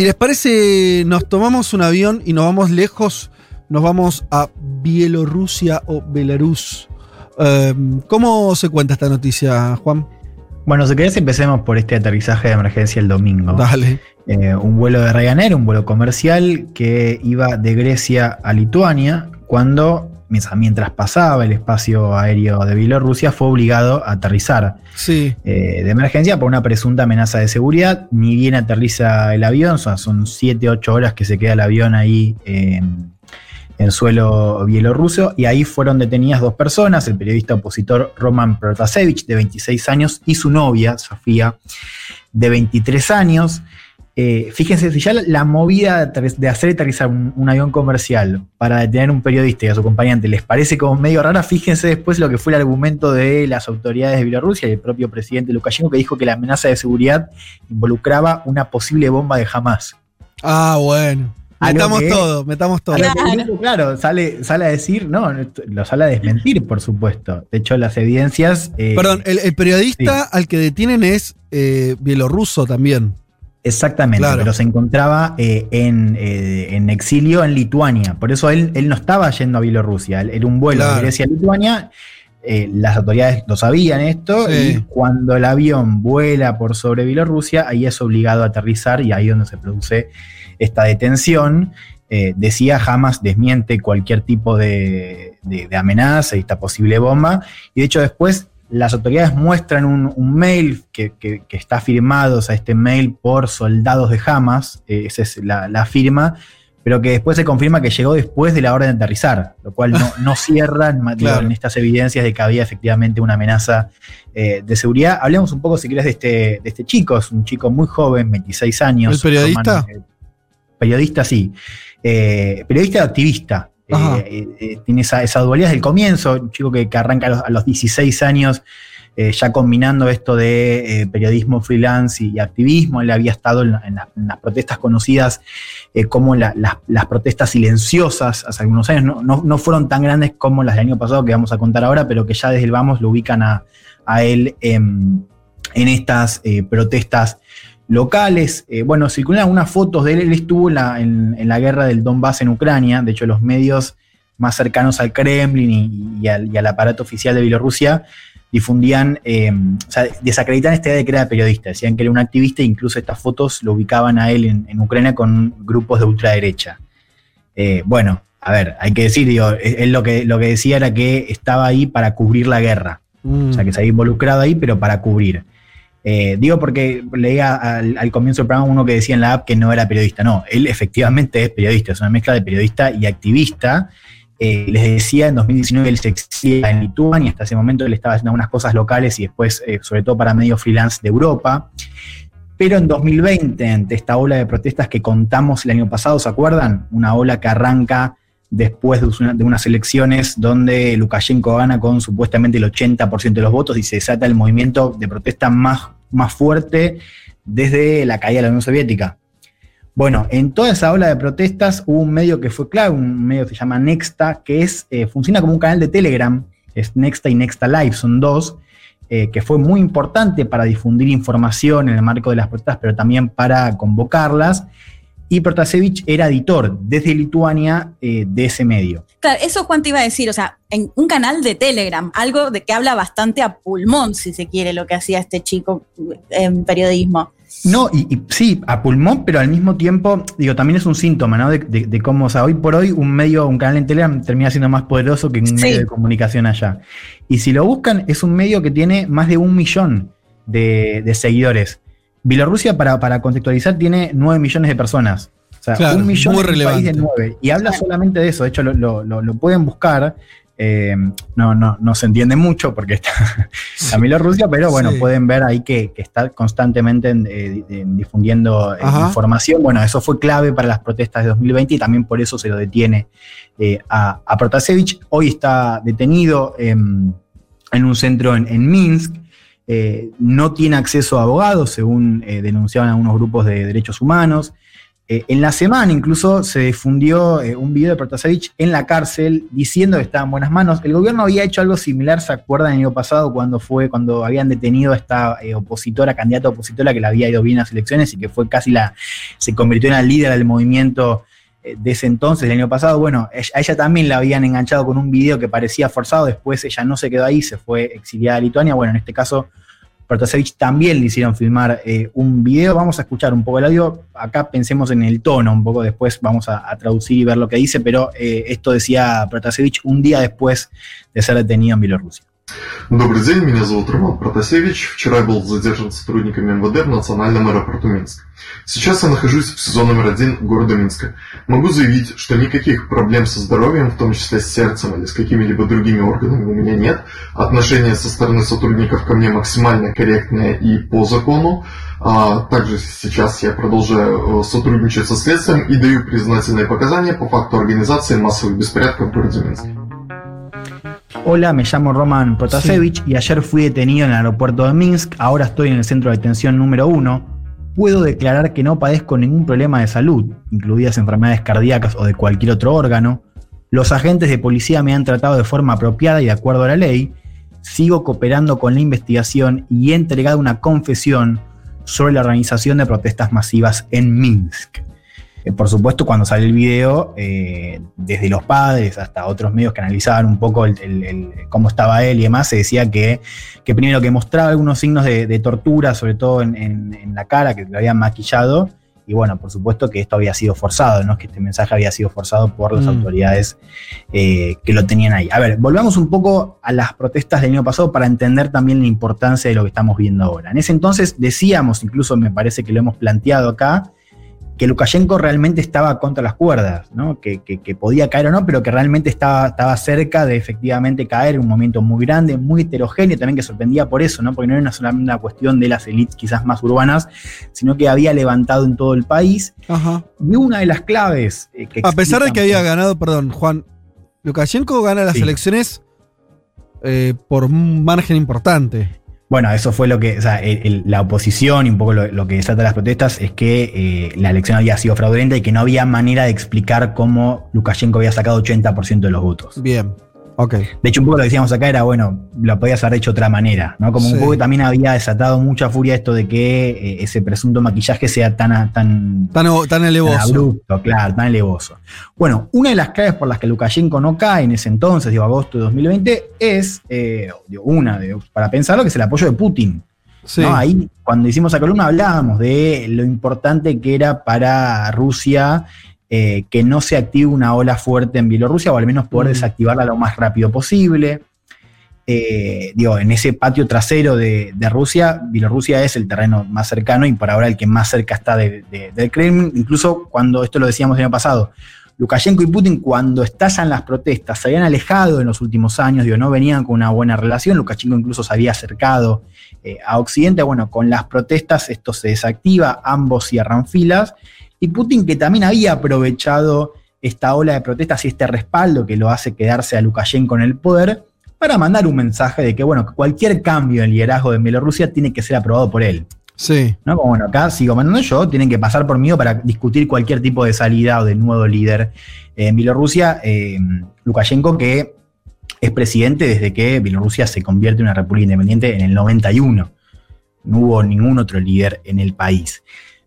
Si les parece, nos tomamos un avión y nos vamos lejos, nos vamos a Bielorrusia o Belarus. Eh, ¿Cómo se cuenta esta noticia, Juan? Bueno, si querés empecemos por este aterrizaje de emergencia el domingo. Dale. Eh, un vuelo de Ryanair, un vuelo comercial que iba de Grecia a Lituania cuando, mientras pasaba el espacio aéreo de Bielorrusia, fue obligado a aterrizar Sí. eh, de emergencia por una presunta amenaza de seguridad. Ni bien aterriza el avión, son, son 7-8 horas que se queda el avión ahí eh, en suelo bielorruso, y ahí fueron detenidas dos personas, el periodista opositor Roman Protasevich, de 26 años, y su novia, Sofía, de 23 años. Eh, fíjense, si ya la, la movida de hacer aterrizar un, un avión comercial para detener un periodista y a su acompañante les parece como medio rara, fíjense después lo que fue el argumento de las autoridades de Bielorrusia y el propio presidente Lukashenko que dijo que la amenaza de seguridad involucraba una posible bomba de Hamas. Ah, bueno. Metamos que- todo, metamos todo. Claro, sale, sale a decir, no, lo sale a desmentir, por supuesto. De hecho, las evidencias. eh, Perdón, el, el periodista al que detienen es eh, bielorruso también. Exactamente, Claro. pero se encontraba eh, en, eh, en exilio en Lituania. Por eso él, él no estaba yendo a Bielorrusia. Él- Era un vuelo Claro. de Grecia a Lituania. eh, las autoridades lo sabían esto. Sí. Y cuando el avión vuela por sobre Bielorrusia, ahí es obligado a aterrizar y ahí es donde se produce esta detención. Decía jamás desmiente cualquier tipo de, de- de amenaza y esta posible bomba. Y de hecho, después las autoridades muestran un, un mail que, que- que está firmado, o sea, este mail por soldados de Hamas, eh, esa es la, la firma, pero que después se confirma que llegó después de la orden de aterrizar, lo cual no, no cierra en, ma- Claro. en estas evidencias de que había efectivamente una amenaza eh, de seguridad. Hablemos un poco, si querés, de este, de este chico, es un chico muy joven, 26 años. ¿El periodista? Romano, eh, periodista, sí. Periodista activista. Eh, eh, eh, tiene esa, esa dualidad desde el comienzo, un chico que, que arranca a los, a los 16 años, eh, ya combinando esto de eh, periodismo freelance y, activismo. Él había estado en, la- en la- en las protestas conocidas eh, como la- las, las protestas silenciosas hace algunos años. No, no- no fueron tan grandes como las del año pasado que vamos a contar ahora, pero que ya desde el vamos lo ubican a, a él en, en estas protestas locales. Eh, bueno, circulan algunas fotos de él. Él estuvo en la, en- en la guerra del Donbass en Ucrania. De hecho, los medios más cercanos al Kremlin y, y al, y al aparato oficial de Bielorrusia difundían, eh, o sea, desacreditan esta idea de que era periodista. Decían que era un activista e incluso estas fotos lo ubicaban a él en, en Ucrania con grupos de ultraderecha. Eh, bueno, a ver, hay que decir, digo, él él lo que, lo que decía era que estaba ahí para cubrir la guerra. Mm. O sea, que se había involucrado ahí, pero para cubrir. Eh, digo porque leía al, comienzo del programa uno que decía en la app que no era periodista. No, él efectivamente es periodista, es una mezcla de periodista y activista. Eh, les decía, en 2019 él se exilía en Lituania, hasta ese momento él estaba haciendo algunas cosas locales y después, eh, sobre todo para medios freelance de Europa. Pero en 2020, ante esta ola de protestas que contamos el año pasado, ¿se acuerdan? Una ola que arranca después de, de unas elecciones donde Lukashenko gana con supuestamente el 80% de los votos y se desata el movimiento de protesta más, más fuerte desde la caída de la Unión Soviética. Bueno, en toda esa ola de protestas hubo un medio que fue clave, un medio que se llama Nexta, que es, eh, funciona como un canal de Telegram, es Nexta y Nexta Live, son dos, eh, que fue muy importante para difundir información en el marco de las protestas, pero también para convocarlas. Y Protasevich era editor desde Lituania eh, de ese medio. Claro, eso Juan te iba a decir, o sea, en un canal de Telegram, algo de que habla bastante a pulmón, si se quiere, lo que hacía este chico en periodismo. No, y, y sí, a pulmón, pero al mismo tiempo, digo, también es un síntoma, ¿no? De, de- de cómo, o sea, hoy por hoy un medio, un canal en Telegram termina siendo más poderoso que un Sí. medio de comunicación allá. Y si lo buscan, es un medio que tiene más de un millón de, de seguidores. Bielorrusia, para, para contextualizar, tiene 9 millones de personas. O sea, Claro, un millón muy un país de relevante. 9. Y habla solamente de eso. De hecho, lo, lo- pueden buscar. Eh, no, no, no se entiende mucho porque está Bielorrusia, pero bueno, Sí. pueden ver ahí que, que está constantemente en- eh, en difundiendo eh, Ajá. información. Bueno, eso fue clave para las protestas de 2020 y también por eso se lo detiene eh, a, a Protasevich. Hoy está detenido en, en un centro en, en Minsk. Eh, no tiene acceso a abogados, según eh, denunciaban algunos grupos de derechos humanos. Eh, en la semana incluso se difundió un video de Protasevich en la cárcel diciendo que estaba en buenas manos. El gobierno había hecho algo similar, ¿se acuerdan el año pasado cuando fue cuando habían detenido a esta opositora, candidata opositora que le había ido bien a las elecciones y que fue casi la, se convirtió en la líder del movimiento de ese entonces, el año pasado? Bueno, a ella también la habían enganchado con un video que parecía forzado, después ella no se quedó ahí, se fue exiliada a Lituania. Bueno, en este caso Protasevich también le hicieron filmar eh, un video. Vamos a escuchar un poco el audio. Acá pensemos en el tono, un poco después vamos a, a traducir y ver lo que dice, pero eh, esto decía Protasevich un día después de ser detenido en Bielorrusia. Добрый день, меня зовут Роман Протасевич. Вчера я был задержан сотрудниками МВД в национальном аэропорту Минск. Сейчас я нахожусь в СИЗО номер один города Минска. Могу заявить, что никаких проблем со здоровьем, в том числе с сердцем или с какими-либо другими органами у меня нет. Отношение со стороны сотрудников ко мне максимально корректное и по закону. А также сейчас я продолжаю э, сотрудничать со следствием и даю признательные показания по факту организации массовых беспорядков в городе Минске. Hola, me llamo Roman Protasevich y ayer fui detenido en el aeropuerto de Minsk. Ahora estoy en el centro de detención número uno. Puedo declarar que no padezco ningún problema de salud, incluidas enfermedades cardíacas o de cualquier otro órgano. Los agentes de policía me han tratado de forma apropiada y de acuerdo a la ley. Sigo cooperando con la investigación y he entregado una confesión sobre la organización de protestas masivas en Minsk. Eh, por supuesto, cuando sale el video, eh, desde los padres hasta otros medios que analizaban un poco el- el- el- cómo estaba él y demás, se decía que, que primero que mostraba algunos signos de, de tortura, sobre todo en, en- en la cara, que lo habían maquillado, y bueno, por supuesto que esto había sido forzado, ¿no? que este mensaje había sido forzado por las Mm. autoridades eh, que lo tenían ahí. A ver, volvamos un poco a las protestas del año pasado para entender también la importancia de lo que estamos viendo ahora. En ese entonces decíamos, incluso me parece que lo hemos planteado acá, que Lukashenko realmente estaba contra las cuerdas, ¿no? que, que- que podía caer o no, pero que realmente estaba, estaba cerca de efectivamente caer en un momento muy grande, muy heterogéneo, también que sorprendía por eso, ¿no? porque no era una solamente una cuestión de las élites quizás más urbanas, sino que había levantado en todo el país. Ajá. Y una de las claves eh, que A pesar de que había ganado, perdón, Juan, Lukashenko gana las Sí. elecciones eh, por un margen importante. Bueno, eso fue lo que, o sea, el- la oposición y un poco lo, lo que desata las protestas es que eh, la elección había sido fraudulenta y que no había manera de explicar cómo Lukashenko había sacado 80% de los votos. Bien. De hecho, un poco lo que decíamos acá era, bueno, lo podías haber hecho de otra manera, ¿no? Como Sí. un poco que también había desatado mucha furia esto de que eh, ese presunto maquillaje sea tan, tan, Tan, tan tan elevoso. abrupto, claro, tan elevoso. Bueno, una de las claves por las que Lukashenko no cae en ese entonces, digo, agosto de 2020, es, eh, digo, una, de- para pensarlo, que es el apoyo de Putin. Sí. ¿no? Ahí, cuando hicimos la columna, hablábamos de lo importante que era para Rusia eh, que no se active una ola fuerte en Bielorrusia, o al menos poder desactivarla lo más rápido posible. Eh, digo, en ese patio trasero de, de Rusia, Bielorrusia es el terreno más cercano y por ahora el que más cerca está de- de- del Kremlin. Incluso cuando esto lo decíamos el año pasado, Lukashenko y Putin, cuando estallan las protestas, se habían alejado en los últimos años, digo, no venían con una buena relación. Lukashenko incluso se había acercado eh, a Occidente. Bueno, con las protestas esto se desactiva, ambos cierran filas. Y Putin, que también había aprovechado esta ola de protestas y este respaldo que lo hace quedarse a Lukashenko en el poder, para mandar un mensaje de que, bueno, cualquier cambio en el liderazgo de Bielorrusia tiene que ser aprobado por él. Sí. ¿no? Como bueno, acá sigo mandando yo, tienen que pasar por mí para discutir cualquier tipo de salida o del nuevo líder en Bielorrusia. Eh, Lukashenko, que es presidente desde que Bielorrusia se convierte en una república independiente en el 91. No hubo ningún otro líder en el país.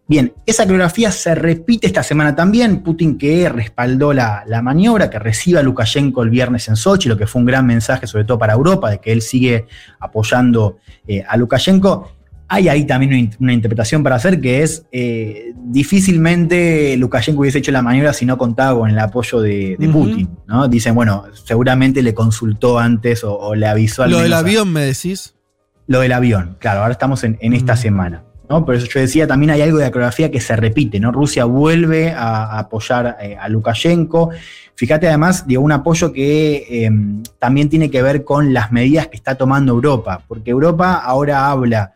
Bien, esa coreografía se repite esta semana también. Putin que respaldó la, la maniobra, que recibe a Lukashenko el viernes en Sochi, lo que fue un gran mensaje sobre todo para Europa, de que él sigue apoyando eh, a Lukashenko. Hay ahí también una, in- una interpretación para hacer que es eh, difícilmente Lukashenko hubiese hecho la maniobra si no contaba con el apoyo de. Putin. ¿no? Dicen, bueno, seguramente le consultó antes o, o le avisó al Lo del a- avión, me decís. lo del avión, claro, ahora estamos en, en esta semana. ¿No? Por eso yo decía, también hay algo de la que se repite, ¿no? Rusia vuelve a, apoyar eh, a Lukashenko. Fíjate además, digo, un apoyo que eh, también tiene que ver con las medidas que está tomando Europa, porque Europa ahora habla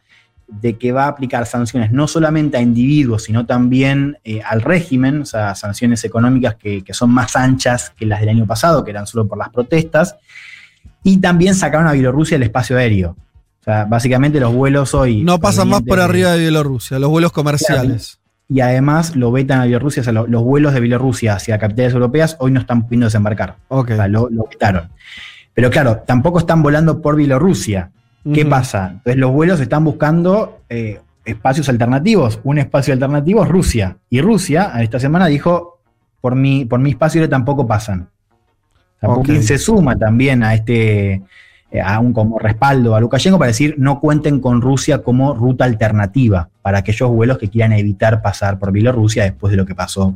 de que va a aplicar sanciones no solamente a individuos, sino también eh, al régimen, o sea, sanciones económicas que, que son más anchas que las del año pasado, que eran solo por las protestas, y también sacaron a Bielorrusia el espacio aéreo. Sea, básicamente los vuelos hoy... No pasan más por arriba de Bielorrusia, los vuelos comerciales. y además lo vetan a Bielorrusia, o sea, lo- los vuelos de Bielorrusia hacia capitales europeas hoy no están pudiendo desembarcar, o sea, lo, lo vetaron. Pero claro, tampoco están volando por Bielorrusia. ¿Qué pasa? Entonces los vuelos están buscando eh, espacios alternativos. Un espacio alternativo es Rusia. Y Rusia esta semana dijo, por mi, por mi espacio tampoco pasan. O sea, Ok. Putin se suma también a este eh, a un como respaldo a Lukashenko para decir no cuenten con Rusia como ruta alternativa para aquellos vuelos que quieran evitar pasar por Bielorrusia después de lo que pasó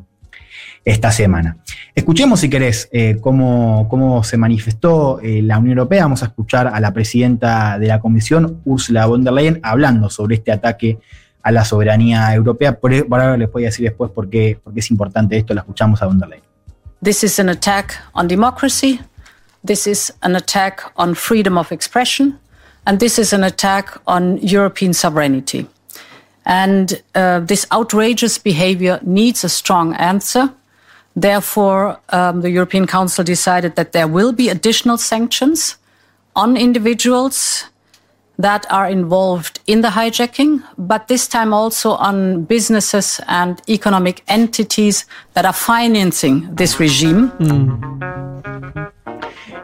esta semana. Escuchemos, si querés, eh, cómo, cómo se manifestó eh, la Unión Europea. Vamos a escuchar a la presidenta de la Comisión, Ursula von der Leyen, hablando sobre este ataque a la soberanía europea. Por, por ahora les voy a decir después por qué, por qué es importante esto. La escuchamos a von der Leyen. This is an attack on democracy. This is an attack on freedom of expression. And this is an attack on European sovereignty. And uh, this outrageous behavior needs a strong answer. Therefore, um, the European Council decided that there will be additional sanctions on individuals that are involved in the hijacking, but this time also on businesses and economic entities that are financing this regime.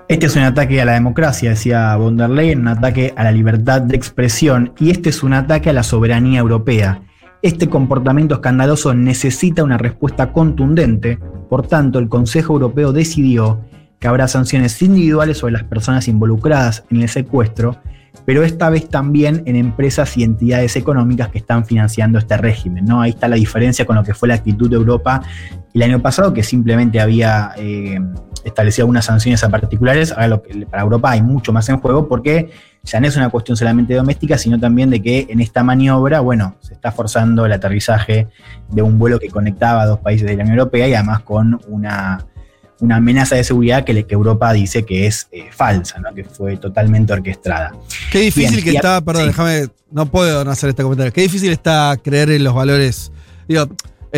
Este es un ataque a la democracia, decía von der Leyen, un ataque a la libertad de expresión y este es un ataque a la soberanía europea. Este comportamiento escandaloso necesita una respuesta contundente, por tanto el Consejo Europeo decidió que habrá sanciones individuales sobre las personas involucradas en el secuestro, pero esta vez también en empresas y entidades económicas que están financiando este régimen. ¿no? Ahí está la diferencia con lo que fue la actitud de Europa el año pasado, que simplemente había eh, establecido algunas sanciones a particulares. Ahora lo que, para Europa hay mucho más en juego porque ya no es una cuestión solamente doméstica, sino también de que en esta maniobra, bueno, se está forzando el aterrizaje de un vuelo que conectaba a dos países de la Unión Europea y además con una, una amenaza de seguridad que, Europa dice que es eh, falsa, ¿no? que fue totalmente orquestada. Qué difícil Bien, que está, perdón, sí. déjame, no puedo no hacer este comentario. Qué difícil está creer en los valores. Digo,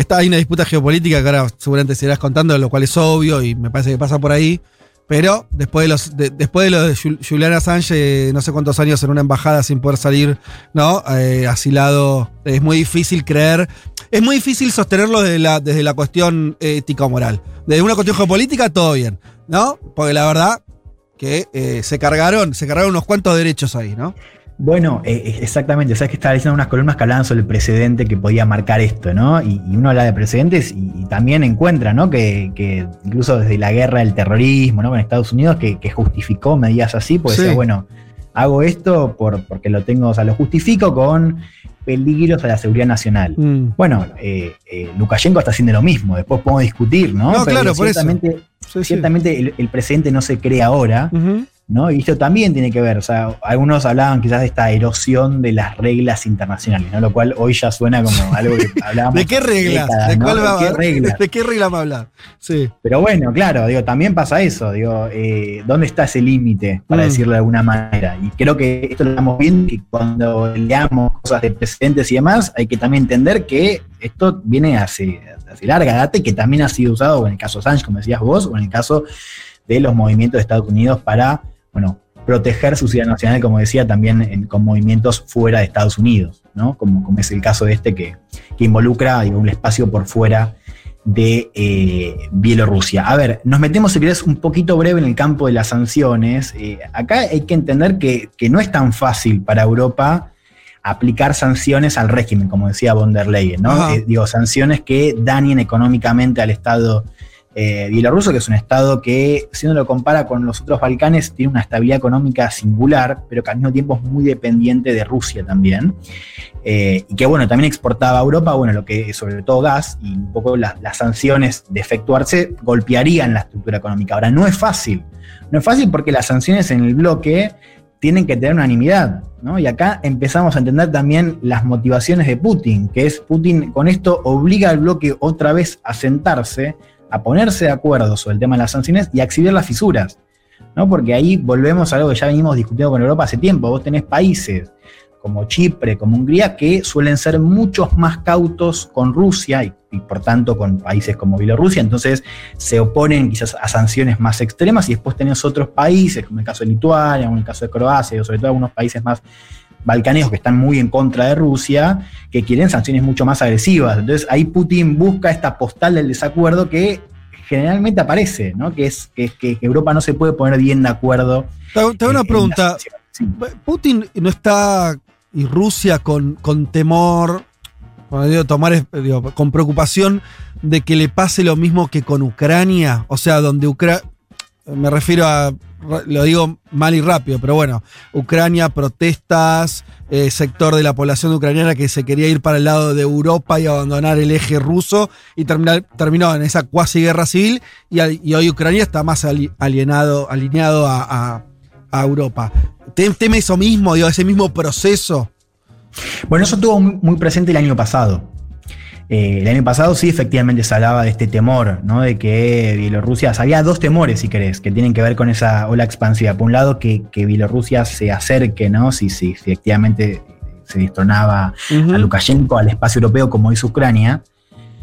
está, hay una disputa geopolítica que ahora seguramente se irás contando, lo cual es obvio y me parece que pasa por ahí. Pero después de los de- después de lo de Jul- Julian Assange, eh, no sé cuántos años en una embajada sin poder salir, ¿no? Eh, asilado, es muy difícil creer. Es muy difícil sostenerlo desde la, desde la cuestión ética o moral. Desde una cuestión geopolítica, todo bien, ¿no? Porque la verdad que eh, se cargaron, se cargaron unos cuantos derechos ahí, ¿no? Bueno, eh, exactamente. Sabes que estaba unas columnas que hablaban sobre el precedente que podía marcar esto, ¿no? Y, y uno habla de precedentes y, y también encuentra, ¿no? Que, que incluso desde la guerra del terrorismo, ¿no? Con Estados Unidos, que, que justificó medidas así, pues Sí. decía, bueno, hago esto por, porque lo tengo, o sea, lo justifico con peligros a la seguridad nacional. Mm. Bueno, eh, eh, Lukashenko está haciendo lo mismo, después podemos discutir, ¿no? No, claro, por eso. ciertamente, Sí, el, el precedente no se crea ahora. ¿No? Y esto también tiene que ver, o sea, algunos hablaban quizás de esta erosión de las reglas internacionales, ¿no? Lo cual hoy ya suena como algo que hablábamos. ¿De qué reglas? décadas, ¿De, ¿no? cuál va qué reglas? ¿De qué regla va a hablar? Sí. Pero bueno, claro, digo, también pasa eso, digo, eh, ¿dónde está ese límite, para Mm. decirlo de alguna manera? Y creo que esto lo estamos viendo que cuando leamos cosas de precedentes y demás, hay que también entender que esto viene hace, hace larga data y que también ha sido usado en el caso Sánchez, como decías vos, o en el caso de los movimientos de Estados Unidos para, bueno, proteger su ciudad nacional, como decía, también en- con movimientos fuera de Estados Unidos, ¿no? Como, como es el caso de este que, que involucra digo, un espacio por fuera de eh, Bielorrusia. A ver, nos metemos, si querés, un poquito breve en el campo de las sanciones. Eh, acá hay que entender que, que no es tan fácil para Europa aplicar sanciones al régimen, como decía von der Leyen, ¿no? Eh, digo, sanciones que dañen económicamente al Estado eh, bielorruso, que es un Estado que, si uno lo compara con los otros Balcanes, tiene una estabilidad económica singular, pero que al mismo tiempo es muy dependiente de Rusia también. Eh, y que bueno, también exportaba a Europa, bueno, lo que sobre todo gas y un poco la- las sanciones de efectuarse golpearían la estructura económica. Ahora, no es fácil, no es fácil porque las sanciones en el bloque tienen que tener unanimidad. ¿no? Y acá empezamos a entender también las motivaciones de Putin, que es Putin con esto obliga al bloque otra vez a sentarse, a ponerse de acuerdo sobre el tema de las sanciones y a exhibir las fisuras. ¿no? Porque ahí volvemos a algo que ya venimos discutiendo con Europa hace tiempo. Vos tenés países como Chipre, como Hungría, que suelen ser muchos más cautos con Rusia y, por tanto con países como Bielorrusia, entonces se oponen quizás a sanciones más extremas y después tenés otros países, como el caso de Lituania, como el caso de Croacia, o sobre todo algunos países más balcánicos que están muy en contra de Rusia, que quieren sanciones mucho más agresivas. Entonces ahí Putin busca esta postal del desacuerdo que generalmente aparece, ¿no? Que es que, que Europa no se puede poner bien de acuerdo. Te hago una pregunta. Putin no está y Rusia con, con temor, digo tomar, digo, con preocupación de que le pase lo mismo que con Ucrania, o sea, donde Ucrania, me refiero a, lo digo mal y rápido, pero bueno, Ucrania, protestas, eh, sector de la población ucraniana que se quería ir para el lado de Europa y abandonar el eje ruso y terminar, terminó en esa cuasi guerra civil y, hoy Ucrania está más alienado, alineado a, a, a Europa. ¿Teme eso mismo, digo, ese mismo proceso? Bueno, eso estuvo muy presente el año pasado. Eh, el año pasado sí, efectivamente se hablaba de este temor, ¿no? De que Bielorrusia, había dos temores, si querés, que tienen que ver con esa ola expansiva. Por un lado, que, que Bielorrusia se acerque, ¿no? Si, si, efectivamente se destronaba uh -huh. a Lukashenko al espacio europeo como hizo Ucrania.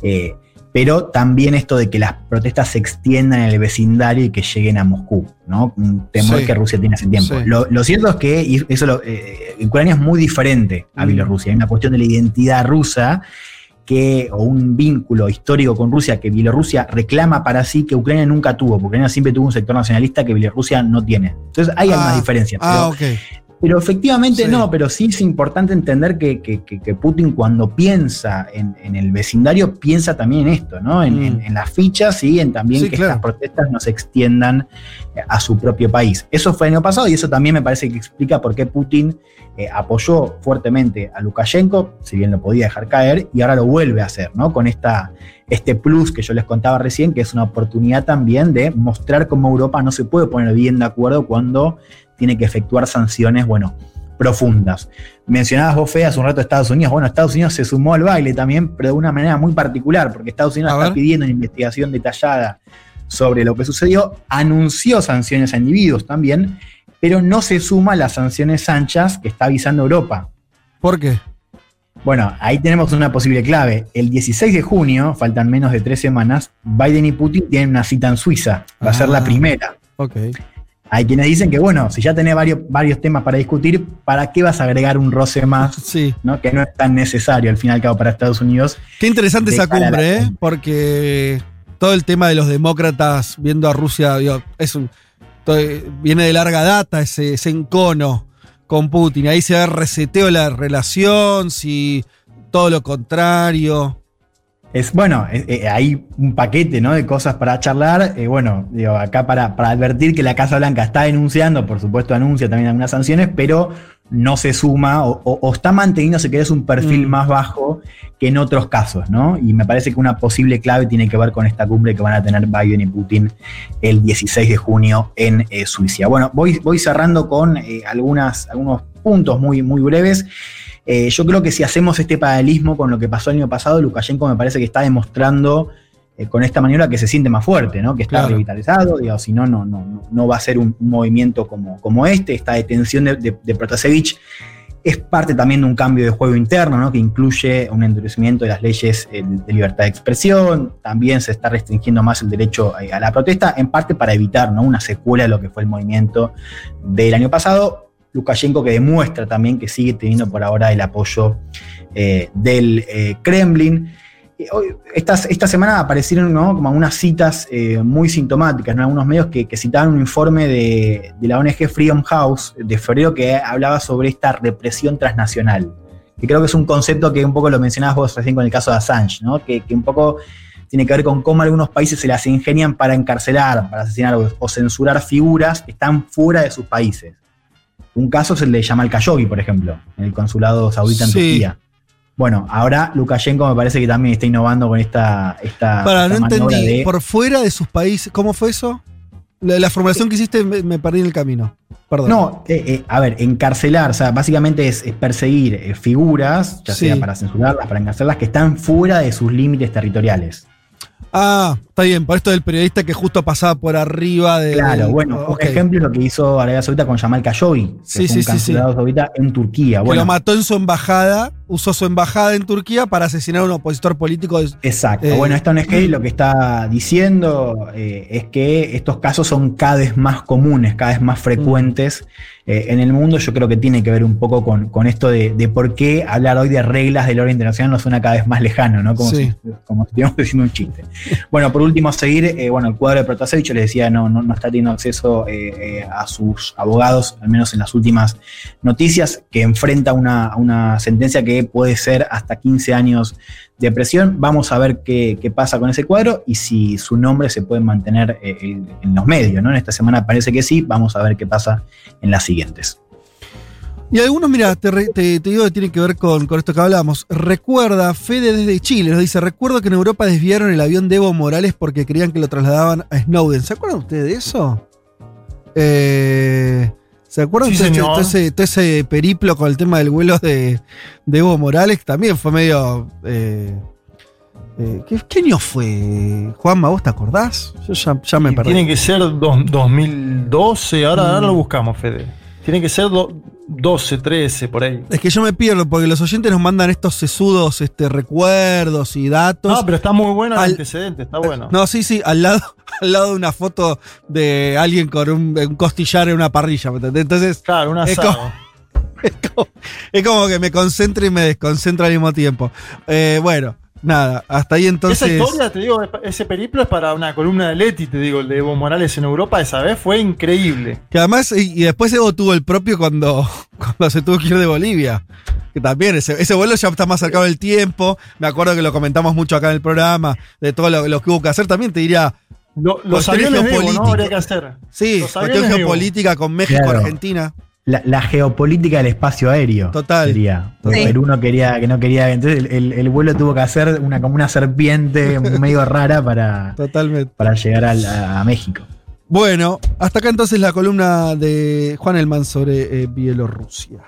Eh, pero también esto de que las protestas se extiendan en el vecindario y que lleguen a Moscú, ¿no? Un temor sí. que Rusia tiene hace tiempo. Sí. Lo, lo, cierto es que y eso lo, eh, Ucrania es muy diferente a. Bielorrusia. Hay una cuestión de la identidad rusa que, o un vínculo histórico con Rusia que Bielorrusia reclama para sí que Ucrania nunca tuvo, porque Ucrania siempre tuvo un sector nacionalista que Bielorrusia no tiene. Entonces hay ah, algunas diferencias. Pero, ah, okay. Pero efectivamente sí. no, pero sí es importante entender que, que, que Putin cuando piensa en, en, el vecindario piensa también en esto, ¿no? En, mm. en, en las fichas y en también sí, que claro. estas protestas no se extiendan a su propio país. Eso fue el año pasado y eso también me parece que explica por qué Putin eh, apoyó fuertemente a Lukashenko, si bien lo podía dejar caer, y ahora lo vuelve a hacer, ¿no? Con esta, este plus que yo les contaba recién, que es una oportunidad también de mostrar cómo Europa no se puede poner bien de acuerdo cuando tiene que efectuar sanciones, bueno, profundas. Mencionabas vos, Fe, hace un rato Estados Unidos. Bueno, Estados Unidos se sumó al baile también, pero de una manera muy particular, porque Estados Unidos está pidiendo una investigación detallada sobre lo que sucedió, anunció sanciones a individuos también, pero no se suma a las sanciones anchas que está avisando Europa. ¿Por qué? Bueno, ahí tenemos una posible clave. El 16 de junio, faltan menos de tres semanas, Biden y Putin tienen una cita en Suiza. Va ah, a ser la primera. Ok. Hay quienes dicen que, bueno, si ya tenés varios, varios temas para discutir, ¿para qué vas a agregar un roce más? Sí. ¿no? Que no es tan necesario al fin y al cabo para Estados Unidos. Qué interesante esa cumbre, ¿eh? Porque todo el tema de los demócratas viendo a Rusia, digo, es un, todo, viene de larga data ese, ese encono con Putin. Ahí se ve reseteo la relación, si todo lo contrario. Es bueno, eh, eh, hay un paquete ¿no? de cosas para charlar. Eh, bueno, digo, acá para, para, advertir que la Casa Blanca está denunciando, por supuesto anuncia también algunas sanciones, pero no se suma o, o, o está manteniendo, si querés, un perfil mm. más bajo que en otros casos, ¿no? Y me parece que una posible clave tiene que ver con esta cumbre que van a tener Biden y Putin el 16 de junio en eh, Suiza. Bueno, voy, voy cerrando con algunas, algunos puntos muy, muy breves. Eh, yo creo que si hacemos este paralelismo con lo que pasó el año pasado, Lukashenko me parece que está demostrando eh, con esta maniobra que se siente más fuerte, ¿no? que está claro. revitalizado, digamos, si no, no, no, no va a ser un, un movimiento como, como este, esta detención de, de, de, Protasevich es parte también de un cambio de juego interno, ¿no? que incluye un endurecimiento de las leyes eh, de libertad de expresión, también se está restringiendo más el derecho a la protesta, en parte para evitar ¿no? una secuela de lo que fue el movimiento del año pasado, Lukashenko que demuestra también que sigue teniendo por ahora el apoyo eh, del eh, Kremlin. Esta, semana aparecieron como unas citas eh, muy sintomáticas en ¿no? algunos medios que, citaban un informe de, de, la ONG Freedom House de febrero que hablaba sobre esta represión transnacional. Que creo que es un concepto que un poco lo mencionabas vos recién con el caso de Assange, ¿no? que, que un poco tiene que ver con cómo algunos países se las ingenian para encarcelar, para asesinar o, o censurar figuras que están fuera de sus países. Un caso es el de Jamal Khashoggi, por ejemplo, en el consulado saudita en sí. Turquía. Bueno, ahora Lukashenko me parece que también está innovando con esta. esta Para, esta no entendí. De... Por fuera de sus países, ¿cómo fue eso? La, la formulación que hiciste me, me perdí en el camino. Perdón. No, eh, eh, a ver, encarcelar, o sea, básicamente es, es perseguir eh, figuras, ya Sí. sea para censurarlas, para encarcelarlas, que están fuera de sus límites territoriales. Ah, está bien, por esto del periodista que justo pasaba por arriba de. Claro, bueno, un ejemplo es lo que hizo Arabia Saudita con Jamal Khashoggi, que Sí, fue sí, un sí, saudita en Turquía. Que Bueno, lo mató en su embajada, usó su embajada en Turquía para asesinar a un opositor político. de- Exacto. Eh, bueno, esta ONG lo que está diciendo eh, es que estos casos son cada vez más comunes, cada vez más frecuentes eh, en el mundo. Yo creo que tiene que ver un poco con, con esto de, de por qué hablar hoy de reglas del orden internacional nos suena cada vez más lejano, ¿no? Como, si, como si estuviéramos diciendo un chiste. Bueno, por último, seguir, eh, bueno, el cuadro de Protasevich, les decía, no, no, no está teniendo acceso eh, eh, a sus abogados, al menos en las últimas noticias, que enfrenta una, una sentencia que puede ser hasta 15 años de presión. Vamos a ver qué, qué pasa con ese cuadro y si su nombre se puede mantener en, en los medios, ¿no? En esta semana parece que sí, vamos a ver qué pasa en las siguientes. Y algunos, mira, te, re- te- te digo que tiene que ver con, con esto que hablábamos. Recuerda, Fede desde Chile nos dice: Recuerdo que en Europa desviaron el avión de Evo Morales porque creían que lo trasladaban a Snowden. ¿Se acuerdan ustedes de eso? Eh, ¿Se acuerdan Sí, de todo ese, todo ese periplo con el tema del vuelo de, de Evo Morales? También fue medio. eh, eh, ¿qué, qué año fue? Juanma, ¿vos te acordás? Yo ya, ya me perdí. Tiene que ser dos- 2012, ahora, Mm. ahora lo buscamos, Fede. Tiene que ser do- 12, 13, por ahí. Es que yo me pierdo porque los oyentes nos mandan estos sesudos este, recuerdos y datos. No, pero está muy bueno el Al- antecedente, está bueno. No, sí, sí, al lado, al lado de una foto de alguien con un, un costillar en una parrilla. ¿me entendés? Entonces, Claro, un Es asado. es como, es como que me concentro y me desconcentro al mismo tiempo. Eh, bueno, nada, hasta ahí entonces. Esa historia, te digo, ese periplo es para una columna de Leti, te digo, el de Evo Morales en Europa esa vez fue increíble. Que además, y, y después Evo tuvo el propio cuando, cuando se tuvo que ir de Bolivia. Que también, ese, ese vuelo ya está más cercano del tiempo. Me acuerdo que lo comentamos mucho acá en el programa, de todo lo, lo que hubo que hacer. También te diría, Lo- los aviones Evo, ¿no? Habría que hacer. sí, Los cuestión geopolítica con México, Claro. Argentina. La, la geopolítica del espacio aéreo. Total. Sería. Porque Sí. Perú no quería, que no quería. Entonces el, el- el vuelo tuvo que hacer una, como una serpiente medio rara para, Totalmente. para llegar a México. Bueno, hasta acá entonces la columna de Juan Elman sobre eh, Bielorrusia.